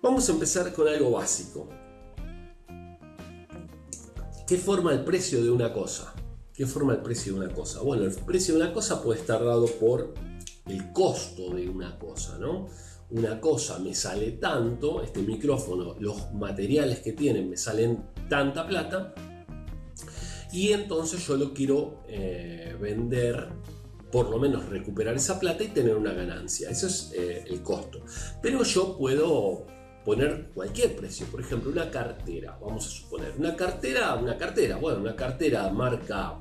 Vamos a empezar con algo básico. ¿Qué forma el precio de una cosa? ¿Qué forma el precio de una cosa? Bueno, el precio de una cosa puede estar dado por el costo de una cosa, ¿no? Una cosa me sale tanto, este micrófono, los materiales que tienen me salen tanta plata, y entonces yo lo quiero eh, vender, por lo menos recuperar esa plata y tener una ganancia. Eso es eh, el costo. Pero yo puedo poner cualquier precio, por ejemplo, una cartera, vamos a suponer, una cartera, una cartera, bueno, una cartera marca,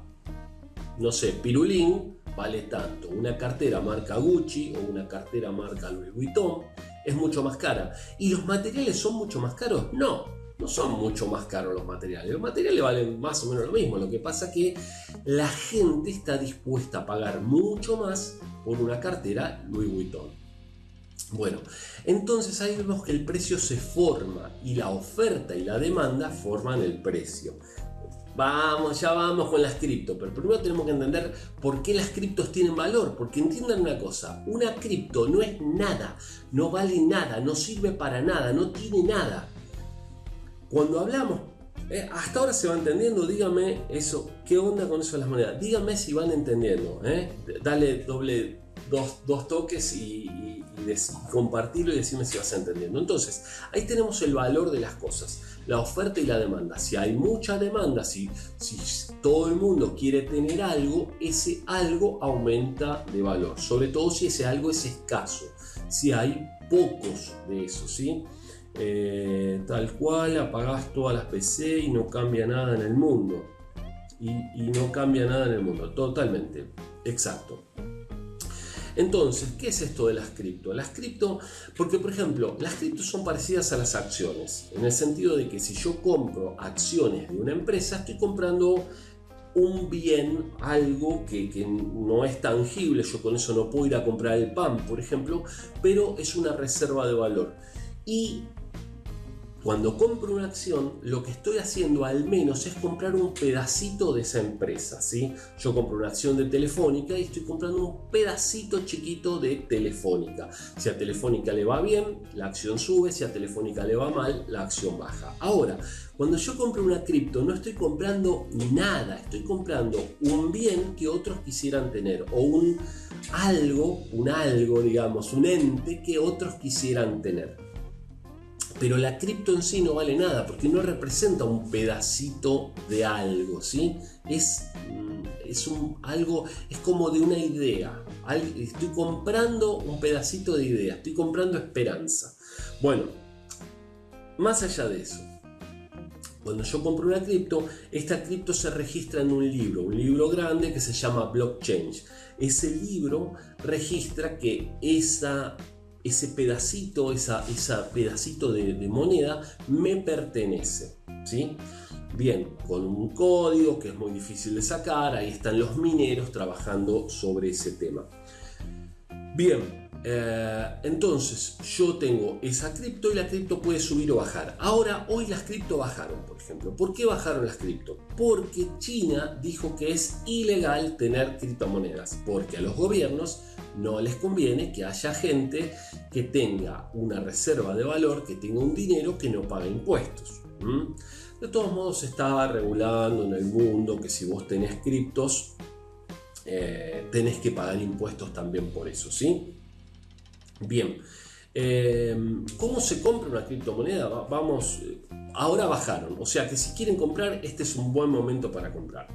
no sé, Pirulín, vale tanto. Una cartera marca Gucci o una cartera marca Louis Vuitton es mucho más cara. ¿Y los materiales son mucho más caros? No, no son mucho más caros los materiales. Los materiales valen más o menos lo mismo. Lo que pasa que la gente está dispuesta a pagar mucho más por una cartera Louis Vuitton. Bueno, entonces ahí vemos que el precio se forma y la oferta y la demanda forman el precio. Vamos, ya vamos con las cripto, pero primero tenemos que entender por qué las criptos tienen valor, porque entiendan una cosa, una cripto no es nada, no vale nada, no sirve para nada, no tiene nada. Cuando hablamos, eh, hasta ahora se va entendiendo, dígame eso, ¿qué onda con eso de las monedas? Dígame si van entendiendo, eh. dale doble dos, toques y, compartirlo y decirme si vas entendiendo. Entonces, ahí tenemos el valor de las cosas, la oferta y la demanda. Si hay mucha demanda, si, si todo el mundo quiere tener algo, ese algo aumenta de valor, sobre todo si ese algo es escaso, si hay pocos de eso, ¿sí? Eh, tal cual, apagás todas las PC y no cambia nada en el mundo. Y, y no cambia nada en el mundo, totalmente, exacto. Entonces, ¿qué es esto de las cripto? Las cripto, porque por ejemplo, las cripto son parecidas a las acciones, en el sentido de que si yo compro acciones de una empresa, estoy comprando un bien, algo que, no es tangible, yo con eso no puedo ir a comprar el pan, por ejemplo, pero es una reserva de valor. Y cuando compro una acción, lo que estoy haciendo al menos es comprar un pedacito de esa empresa. ¿sí? Yo compro una acción de Telefónica y estoy comprando un pedacito chiquito de Telefónica. Si a Telefónica le va bien, la acción sube, si a Telefónica le va mal, la acción baja. Ahora, cuando yo compro una cripto, no estoy comprando nada, estoy comprando un bien que otros quisieran tener o un algo, un algo, digamos, un ente que otros quisieran tener pero la cripto en sí no vale nada porque no representa un pedacito de algo, ¿sí? Es, mm, es un, algo, es como de una idea. Estoy comprando un pedacito de idea, estoy comprando esperanza. Bueno, más allá de eso, cuando yo compro una cripto, esta cripto se registra en un libro, un libro grande que se llama Blockchain. Ese libro registra que esa ese pedacito, esa, esa pedacito de, moneda me pertenece. ¿sí? Bien, con un código que es muy difícil de sacar, ahí están los mineros trabajando sobre ese tema. Bien, eh, entonces yo tengo esa cripto y la cripto puede subir o bajar. Ahora, hoy las cripto bajaron, por ejemplo. ¿Por qué bajaron las cripto? Porque China dijo que es ilegal tener criptomonedas, porque a los gobiernos no les conviene que haya gente que tenga una reserva de valor, que tenga un dinero que no pague impuestos. De todos modos, se está regulando en el mundo que si vos tenés criptos, eh, tenés que pagar impuestos también por eso, ¿sí? Bien, em, ¿cómo se compra una criptomoneda? Vamos, ahora bajaron, o sea que si quieren comprar, este es un buen momento para comprar.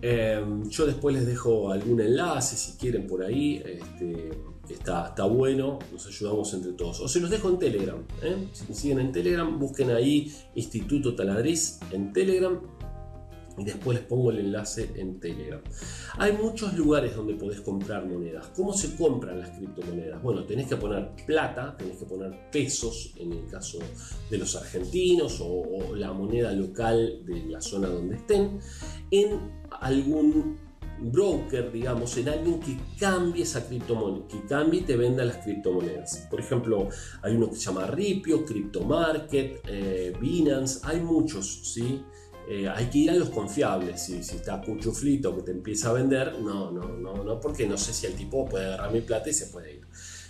Em, yo después les dejo algún enlace si quieren por ahí. Este, está, está bueno, nos ayudamos entre todos. O se los dejo en Telegram. ¿eh? Si me siguen en Telegram, busquen ahí Instituto Taladriz en Telegram y después les pongo el enlace en Telegram. Hay muchos lugares donde podés comprar monedas. ¿Cómo se compran las criptomonedas? Bueno, tenés que poner plata, tenés que poner pesos en el caso de los argentinos o, la moneda local de la zona donde estén, en algún broker, digamos, en alguien que cambie esa criptomoneda, que cambie y te venda las criptomonedas. Por ejemplo, hay uno que se llama Ripio, CryptoMarket, eh, Binance, hay muchos, ¿sí? Eh, hay que ir a los confiables. Si, si está Cuchuflito que te empieza a vender, no, no, no, no, porque no sé si el tipo puede agarrar mi plata y se puede ir.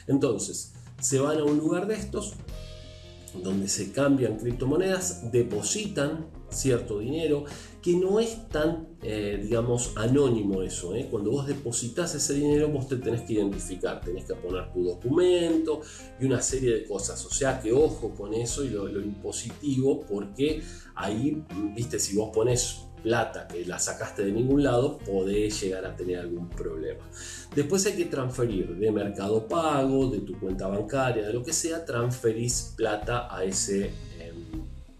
Entonces, se van a un lugar de estos donde se cambian criptomonedas, depositan cierto dinero, que no es tan, eh, digamos, anónimo eso. ¿eh? Cuando vos depositas ese dinero, vos te tenés que identificar, tenés que poner tu documento y una serie de cosas. O sea que ojo con eso y lo, lo impositivo, porque ahí, viste, si vos pones plata que la sacaste de ningún lado, podés llegar a tener algún problema. Después hay que transferir de mercado pago, de tu cuenta bancaria, de lo que sea, transferís plata a ese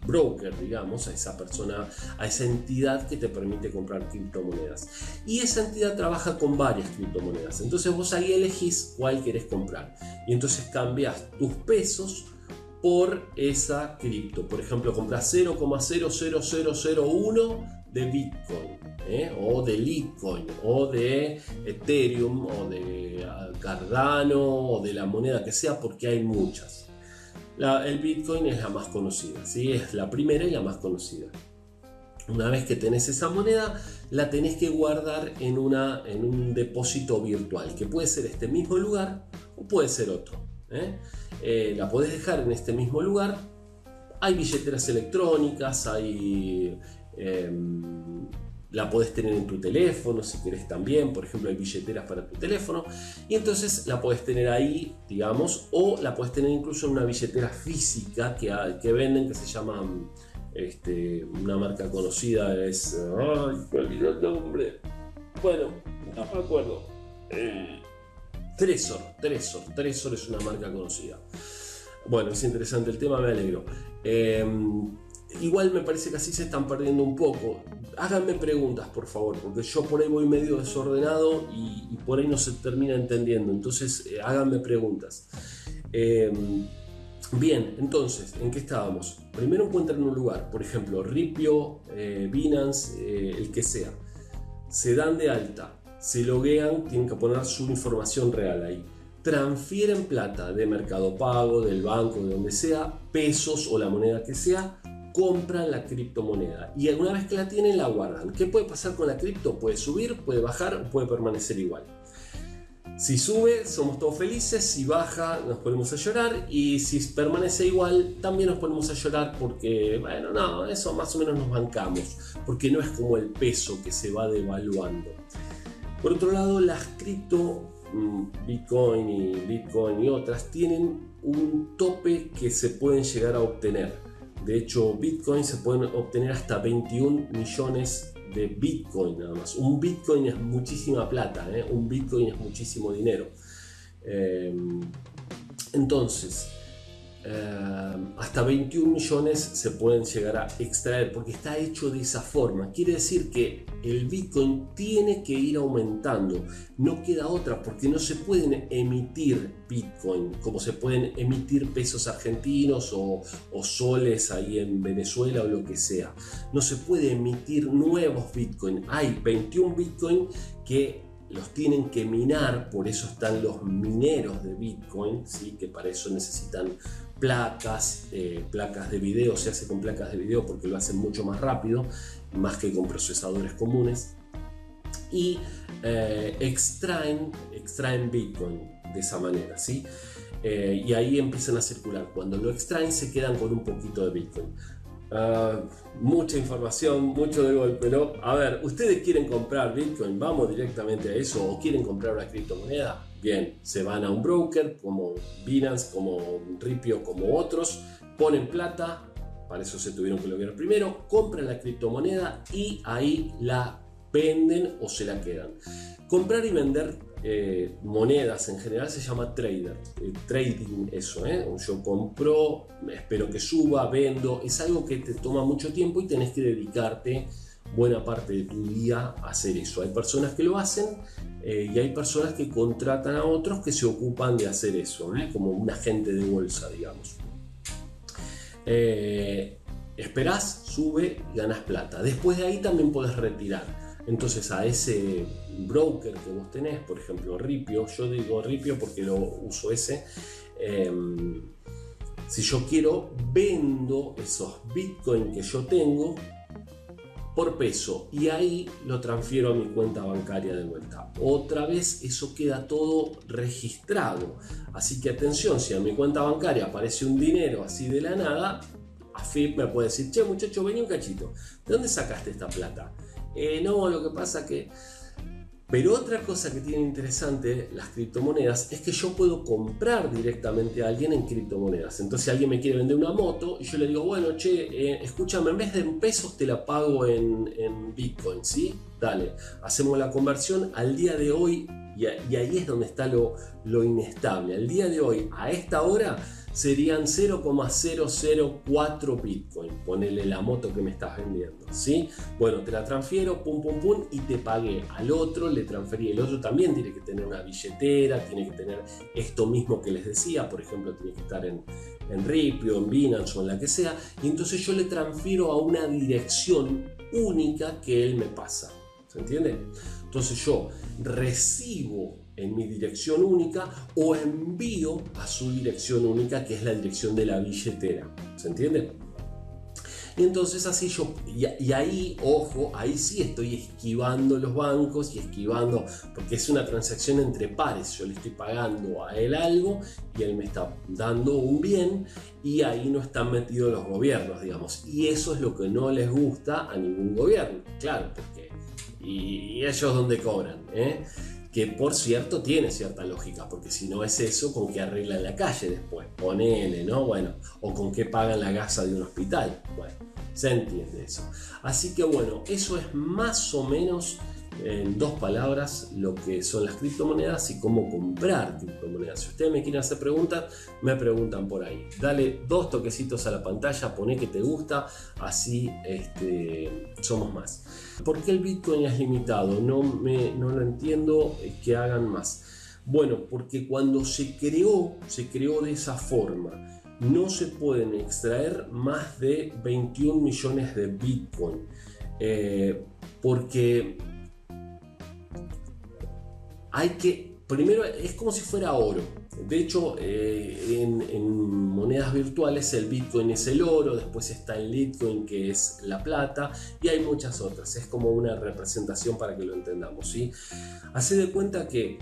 broker, digamos, a esa persona, a esa entidad que te permite comprar criptomonedas. Y esa entidad trabaja con varias criptomonedas. Entonces vos ahí elegís cuál querés comprar. Y entonces cambias tus pesos por esa cripto. Por ejemplo, compras 0,00001 de Bitcoin, ¿eh? o de Litecoin, o de Ethereum, o de ah, Cardano, o de la moneda que sea, porque hay muchas. El Bitcoin es la más conocida, ¿sí? es la primera y la más conocida. Una vez que tenés esa moneda, la tenés que guardar en, una, en un depósito virtual, que puede ser este mismo lugar o puede ser otro. ¿eh? Eh, la podés dejar en este mismo lugar. Hay billeteras electrónicas, hay Em, la podés tener en tu teléfono si querés también, por ejemplo hay billeteras para tu teléfono y entonces la podés tener ahí, digamos, o la podés tener incluso en una billetera física que, que venden que se llama este, una marca conocida, es... ¡Ay, me olvidé el nombre! Bueno, no me acuerdo. Eh, Tresor, Tresor, Tresor es una marca conocida. Bueno, es interesante el tema, me alegro. Eh, igual me parece que así se están perdiendo un poco. Háganme preguntas, por favor, porque yo por ahí voy medio desordenado y, por ahí no se termina entendiendo. Entonces, eh, háganme preguntas. Em, bien, entonces, ¿en qué estábamos? Primero encuentran un lugar, por ejemplo, Ripio, eh, Binance, eh, el que sea. Se dan de alta, se loguean, tienen que poner su información real ahí transfieren plata de Mercado Pago, del banco, de donde sea, pesos o la moneda que sea, compran la criptomoneda y una vez que la tienen la guardan. ¿Qué puede pasar con la cripto? Puede subir, puede bajar, puede permanecer igual. Si sube, somos todos felices, si baja, nos ponemos a llorar y si permanece igual, también nos ponemos a llorar porque, bueno, no, eso más o menos nos bancamos, porque no es como el peso que se va devaluando. Por otro lado, las cripto, mm, Bitcoin y Bitcoin y otras, tienen un tope que se pueden llegar a obtener. De hecho, Bitcoin se pueden obtener hasta 21 millones de Bitcoin nada más. Un Bitcoin es muchísima plata, ¿eh? un Bitcoin es muchísimo dinero. Eh, entonces, eh, hasta 21 millones se pueden llegar a extraer porque está hecho de esa forma. Quiere decir que el Bitcoin tiene que ir aumentando. No queda otra porque no se pueden emitir Bitcoin como se pueden emitir pesos argentinos o, soles ahí en Venezuela o lo que sea. No se puede emitir nuevos Bitcoin. Hay 21 Bitcoin que los tienen que minar, por eso están los mineros de Bitcoin, ¿sí? que para eso necesitan placas, eh, placas de video, se hace con placas de video porque lo hacen mucho más rápido, más que con procesadores comunes, y eh, extraen, extraen Bitcoin de esa manera, ¿sí? Eh, y ahí empiezan a circular. Cuando lo extraen se quedan con un poquito de Bitcoin. Ah, mucha información, mucho de golpe, ¿no? A ver, ¿ustedes quieren comprar Bitcoin? Vamos directamente a eso. ¿O quieren comprar una criptomoneda? Bien, se van a un broker como Binance, como Ripio, como otros, ponen plata, para eso se tuvieron que lograr primero, compran la criptomoneda y ahí la venden o se la quedan. Comprar y vender eh, monedas en general se llama trader, eh, trading eso, ¿eh? yo compro, espero que suba, vendo, es algo que te toma mucho tiempo y tenés que dedicarte buena parte de tu día hacer eso. Hay personas que lo hacen y hay personas que contratan a otros que se ocupan de hacer eso, como un agente de bolsa, digamos. esperás, sube, ganas plata. Después de ahí también puedes retirar. Entonces a ese broker que vos tenés, por ejemplo Ripio, yo digo Ripio porque lo uso ese, em, si yo quiero, vendo esos bitcoins que yo tengo por peso y ahí lo transfiero a mi cuenta bancaria de vuelta. Otra vez eso queda todo registrado. Así que atención, si a mi cuenta bancaria aparece un dinero así de la nada, AFIP me puede decir, che muchacho, vení un cachito, ¿de dónde sacaste esta plata? Eh, no, lo que pasa que pero otra cosa que tiene interesante las criptomonedas es que yo puedo comprar directamente a alguien en criptomonedas. Entonces alguien me quiere vender una moto y yo le digo, bueno, che, eh, escúchame, en vez de en pesos te la pago en, Bitcoin, ¿sí? Dale, hacemos la conversión al día de hoy y, ahí es donde está lo, lo inestable. Al día de hoy, a esta hora, serían 0,004 Bitcoin. Ponele la moto que me estás vendiendo, ¿sí? Bueno, te la transfiero, pum, pum, pum, y te pagué al otro, le transferí. El otro también tiene que tener una billetera, tiene que tener esto mismo que les decía, por ejemplo, tiene que estar en, en Ripio, en Binance o en la que sea. Y entonces yo le transfiero a una dirección única que él me pasa. ¿Se entiende? Entonces yo recibo en mi dirección única o envío a su dirección única, que es la dirección de la billetera. ¿Se entiende? Y entonces así yo, y, ahí, ojo, ahí sí estoy esquivando los bancos y esquivando, porque es una transacción entre pares, yo le estoy pagando a él algo y él me está dando un bien y ahí no están metidos los gobiernos, digamos. Y eso es lo que no les gusta a ningún gobierno, claro, porque... Y, ellos donde cobran, ¿eh? Que por cierto tiene cierta lógica, porque si no es eso, ¿con qué arreglan la calle después? Ponele, ¿no? Bueno, o con qué pagan la gasa de un hospital. Bueno, se entiende eso. Así que bueno, eso es más o menos en dos palabras lo que son las criptomonedas y cómo comprar criptomonedas. Si ustedes me quieren hacer preguntas, me preguntan por ahí. Dale dos toquecitos a la pantalla, pone que te gusta, así este, somos más. ¿Por qué el Bitcoin es limitado? No, me, no lo entiendo eh, que hagan más. Bueno, porque cuando se creó, se creó de esa forma. No se pueden extraer más de 21 millones de Bitcoin. Eh, porque hay que, primero es como si fuera oro. De hecho, eh, en, monedas virtuales el Bitcoin es el oro, después está el Bitcoin que es la plata y hay muchas otras. Es como una representación para que lo entendamos. ¿sí? Hace de cuenta que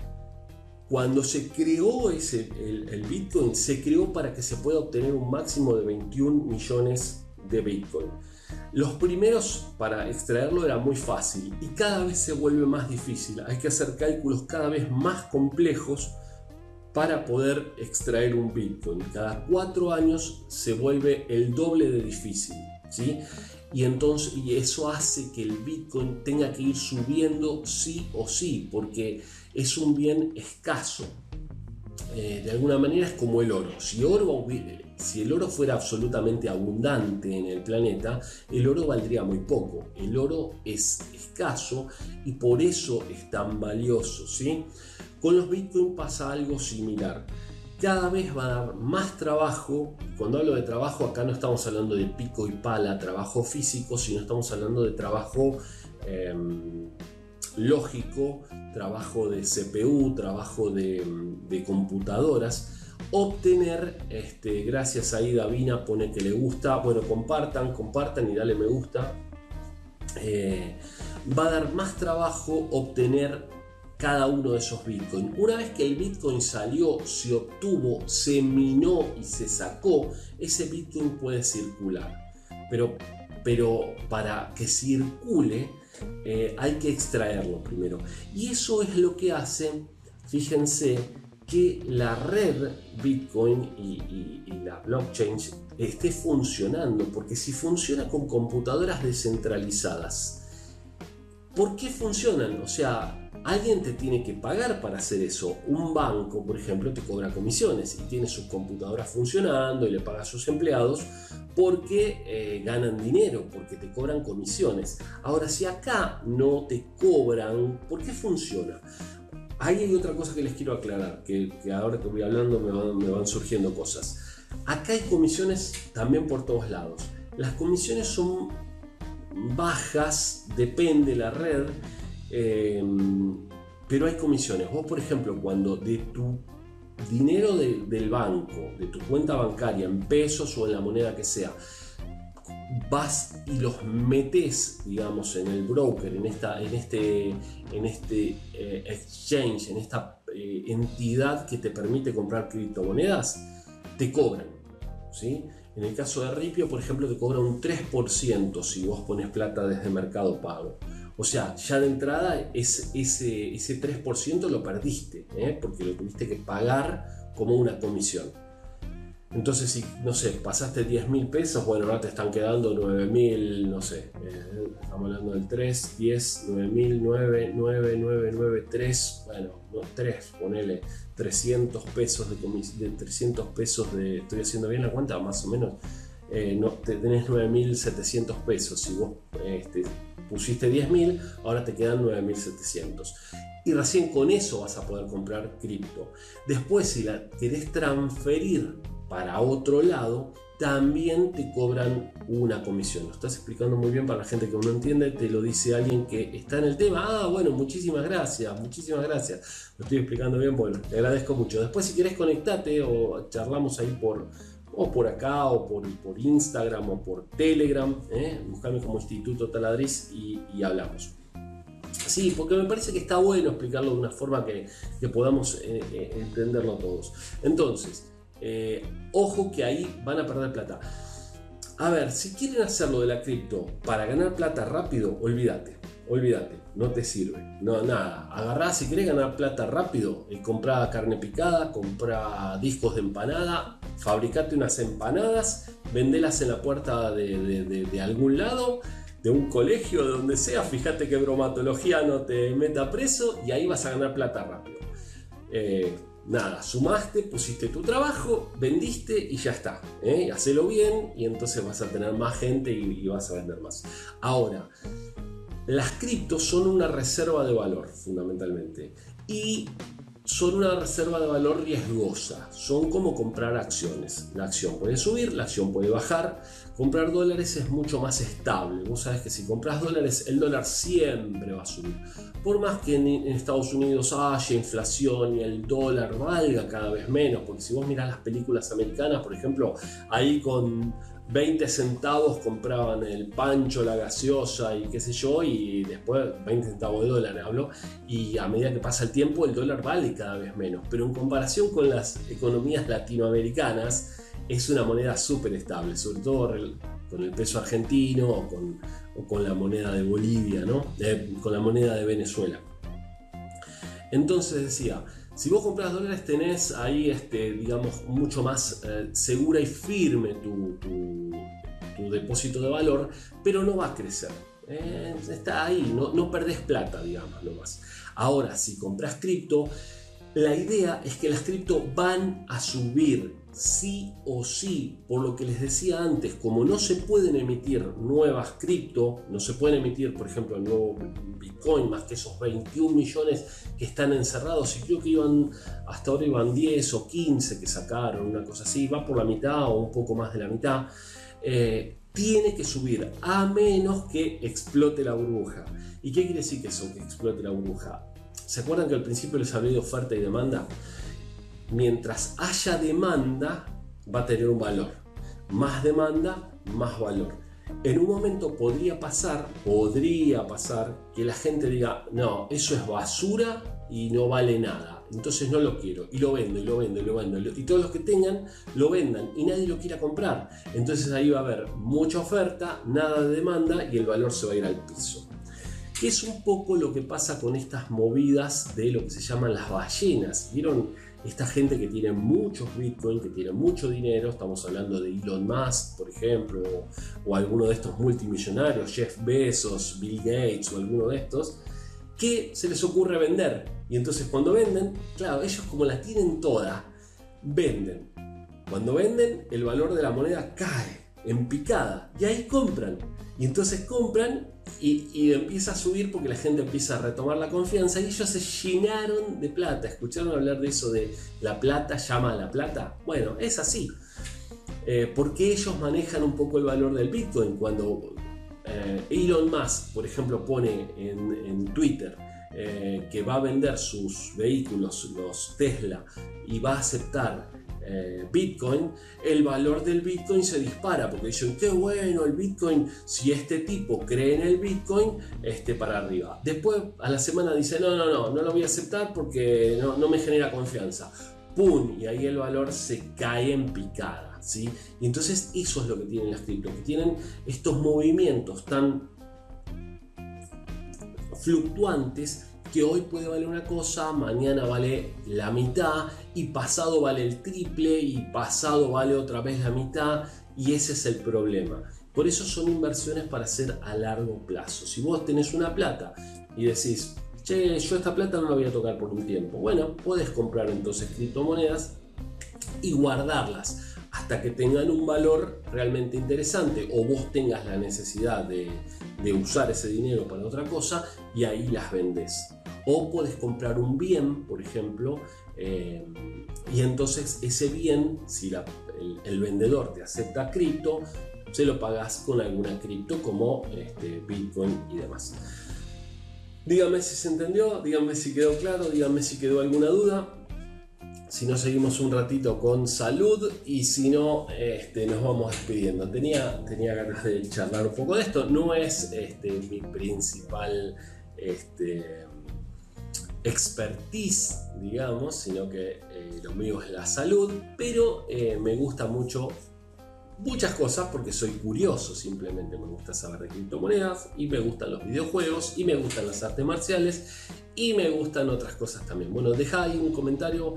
cuando se creó ese, el, Bitcoin, se creó para que se pueda obtener un máximo de 21 millones de Bitcoin. Los primeros para extraerlo era muy fácil y cada vez se vuelve más difícil. Hay que hacer cálculos cada vez más complejos para poder extraer un Bitcoin. Cada cuatro años se vuelve el doble de difícil. ¿sí? Y, entonces, y eso hace que el Bitcoin tenga que ir subiendo sí o sí, porque es un bien escaso. Eh, de alguna manera es como el oro. Si oro si el oro fuera absolutamente abundante en el planeta, el oro valdría muy poco. El oro es escaso y por eso es tan valioso. ¿sí? Con los bitcoins pasa algo similar. Cada vez va a dar más trabajo. Cuando hablo de trabajo, acá no estamos hablando de pico y pala, trabajo físico, sino estamos hablando de trabajo em, lógico, trabajo de CPU, trabajo de computadoras obtener, este, gracias a Davina pone que le gusta, bueno, compartan, compartan y dale me gusta. Eh, va a dar más trabajo obtener cada uno de esos bitcoins. Una vez que el bitcoin salió, se obtuvo, se minó y se sacó, ese bitcoin puede circular. Pero, pero para que circule eh, hay que extraerlo primero. Y eso es lo que hace, fíjense, que la red Bitcoin y, la blockchain esté funcionando, porque si funciona con computadoras descentralizadas, ¿por qué funcionan? O sea, alguien te tiene que pagar para hacer eso. Un banco, por ejemplo, te cobra comisiones y tiene sus computadoras funcionando y le paga a sus empleados porque eh, ganan dinero, porque te cobran comisiones. Ahora, si acá no te cobran, ¿por qué funciona? Ahí hay otra cosa que les quiero aclarar, que, ahora que voy hablando me van, surgiendo cosas. Acá hay comisiones también por todos lados. Las comisiones son bajas, depende de la red, em, pero hay comisiones. Vos, por ejemplo, cuando de tu dinero del banco, de tu cuenta bancaria en pesos o en la moneda que sea, vas y los metes, digamos, en el broker, en, esta, en este, en este eh, exchange, en esta eh, entidad que te permite comprar criptomonedas, te cobran. ¿sí? En el caso de Ripio, por ejemplo, te cobra un 3% si vos pones plata desde Mercado Pago. O sea, ya de entrada es, ese, ese 3% lo perdiste, ¿eh? porque lo tuviste que pagar como una comisión. Entonces, si, no sé, pasaste 10 mil pesos, bueno, ahora te están quedando 9 mil, no sé, eh, estamos hablando del 3, 10, 9 mil, 9, 9, 9, 9, 3, bueno, no, 3, ponele 300 pesos de, de 300 pesos de, estoy haciendo bien la cuenta, más o menos, eh, no, te, tenés 9.700 pesos, si vos este, pusiste 10.000, ahora te quedan 9.700 y recién con eso vas a poder comprar cripto. Después, si la querés transferir para otro lado, también te cobran una comisión. Lo estás explicando muy bien para la gente que no entiende, te lo dice alguien que está en el tema. Ah, bueno, muchísimas gracias, muchísimas gracias. Lo estoy explicando bien, bueno, te agradezco mucho. Después si quieres conectate o charlamos ahí por, o por acá, o por, por Instagram, o por Telegram, ¿eh? buscame como Instituto Taladriz y, hablamos. Sí, porque me parece que está bueno explicarlo de una forma que, podamos eh, eh, entenderlo todos. Entonces, eh, ojo que ahí van a perder plata. A ver, si quieren hacerlo de la cripto para ganar plata rápido, olvídate, olvídate, no te sirve. No, nada, agarrá si querés ganar plata rápido, y compra carne picada, compra discos de empanada, fabricate unas empanadas, vendelas en la puerta de, algún lado, de un colegio, de donde sea, fíjate que bromatología no te meta preso y ahí vas a ganar plata rápido. Eh, nada, sumaste, pusiste tu trabajo, vendiste y ya está. ¿eh? Hacelo bien y entonces vas a tener más gente y, vas a vender más. Ahora, las criptos son una reserva de valor fundamentalmente y son una reserva de valor riesgosa. Son como comprar acciones. La acción puede subir, la acción puede bajar. Comprar dólares es mucho más estable. Vos sabés que si compras dólares, el dólar siempre va a subir. Por más que en, Estados Unidos haya inflación y el dólar valga cada vez menos, porque si vos mirás las películas americanas, por ejemplo, ahí con 20 centavos compraban el pancho, la gaseosa y qué sé yo, y después 20 centavos de dólar hablo, y a medida que pasa el tiempo el dólar vale cada vez menos, pero en comparación con las economías latinoamericanas es una moneda súper estable, sobre todo con el peso argentino o con, la moneda de Bolivia, ¿no? Eh, con la moneda de Venezuela. Entonces decía, si vos compras dólares tenés ahí, este, digamos, mucho más eh, segura y firme tu, depósito de valor, pero no va a crecer. Eh, está ahí, no, no perdés plata, digamos, nomás. Ahora, si compras cripto, la idea es que las cripto van a subir sí o sí, por lo que les decía antes, como no se pueden emitir nuevas cripto, no se pueden emitir, por ejemplo, el nuevo Bitcoin, más que esos 21 millones que están encerrados, y creo que iban, hasta ahora iban 10 o 15 que sacaron, una cosa así, va por la mitad o un poco más de la mitad, eh, tiene que subir, a menos que explote la burbuja. ¿Y qué quiere decir que eso, que explote la burbuja? ¿Se acuerdan que al principio les hablé de oferta y demanda? Mientras haya demanda, va a tener un valor. Más demanda, más valor. En un momento podría pasar, podría pasar que la gente diga, no, eso es basura y no vale nada. Entonces no lo quiero. Y lo vendo, y lo vendo, y lo vendo. Y todos los que tengan lo vendan y nadie lo quiera comprar. Entonces ahí va a haber mucha oferta, nada de demanda y el valor se va a ir al piso es un poco lo que pasa con estas movidas de lo que se llaman las ballenas. ¿Vieron? Esta gente que tiene muchos Bitcoin, que tiene mucho dinero, estamos hablando de Elon Musk, por ejemplo, o, alguno de estos multimillonarios, Jeff Bezos, Bill Gates o alguno de estos, que se les ocurre vender. Y entonces cuando venden, claro, ellos como la tienen toda, venden. Cuando venden, el valor de la moneda cae en picada y ahí compran. Y entonces compran y, empieza a subir porque la gente empieza a retomar la confianza y ellos se llenaron de plata. ¿Escucharon hablar de eso de la plata llama a la plata? Bueno, es así. Eh, porque ellos manejan un poco el valor del Bitcoin. Cuando eh, Elon Musk, por ejemplo, pone en, Twitter eh, que va a vender sus vehículos, los Tesla, y va a aceptar eh, Bitcoin, el valor del Bitcoin se dispara porque dicen, qué bueno el Bitcoin, si este tipo cree en el Bitcoin, este para arriba. Después a la semana dice, no, no, no, no lo voy a aceptar porque no, no me genera confianza. ¡Pum! Y ahí el valor se cae en picada. ¿sí? Y entonces eso es lo que tienen las cripto, que tienen estos movimientos tan fluctuantes que hoy puede valer una cosa, mañana vale la mitad y pasado vale el triple y pasado vale otra vez la mitad y ese es el problema. Por eso son inversiones para hacer a largo plazo. Si vos tenés una plata y decís, che, yo esta plata no la voy a tocar por un tiempo, bueno, puedes comprar entonces criptomonedas y guardarlas hasta que tengan un valor realmente interesante o vos tengas la necesidad de, usar ese dinero para otra cosa y ahí las vendes. O puedes comprar un bien, por ejemplo, eh, y entonces ese bien, si el, vendedor te acepta cripto, se lo pagas con alguna cripto como este, Bitcoin y demás. Dígame si se entendió, dígame si quedó claro, dígame si quedó alguna duda. Si no, seguimos un ratito con salud y si no, este, nos vamos despidiendo. Tenía, tenía ganas de charlar un poco de esto. No es este, mi principal este, expertise, digamos, sino que eh, lo mío es la salud, pero eh, me gusta mucho muchas cosas porque soy curioso simplemente. Me gusta saber de criptomonedas y me gustan los videojuegos y me gustan las artes marciales y me gustan otras cosas también. Bueno, deja ahí un comentario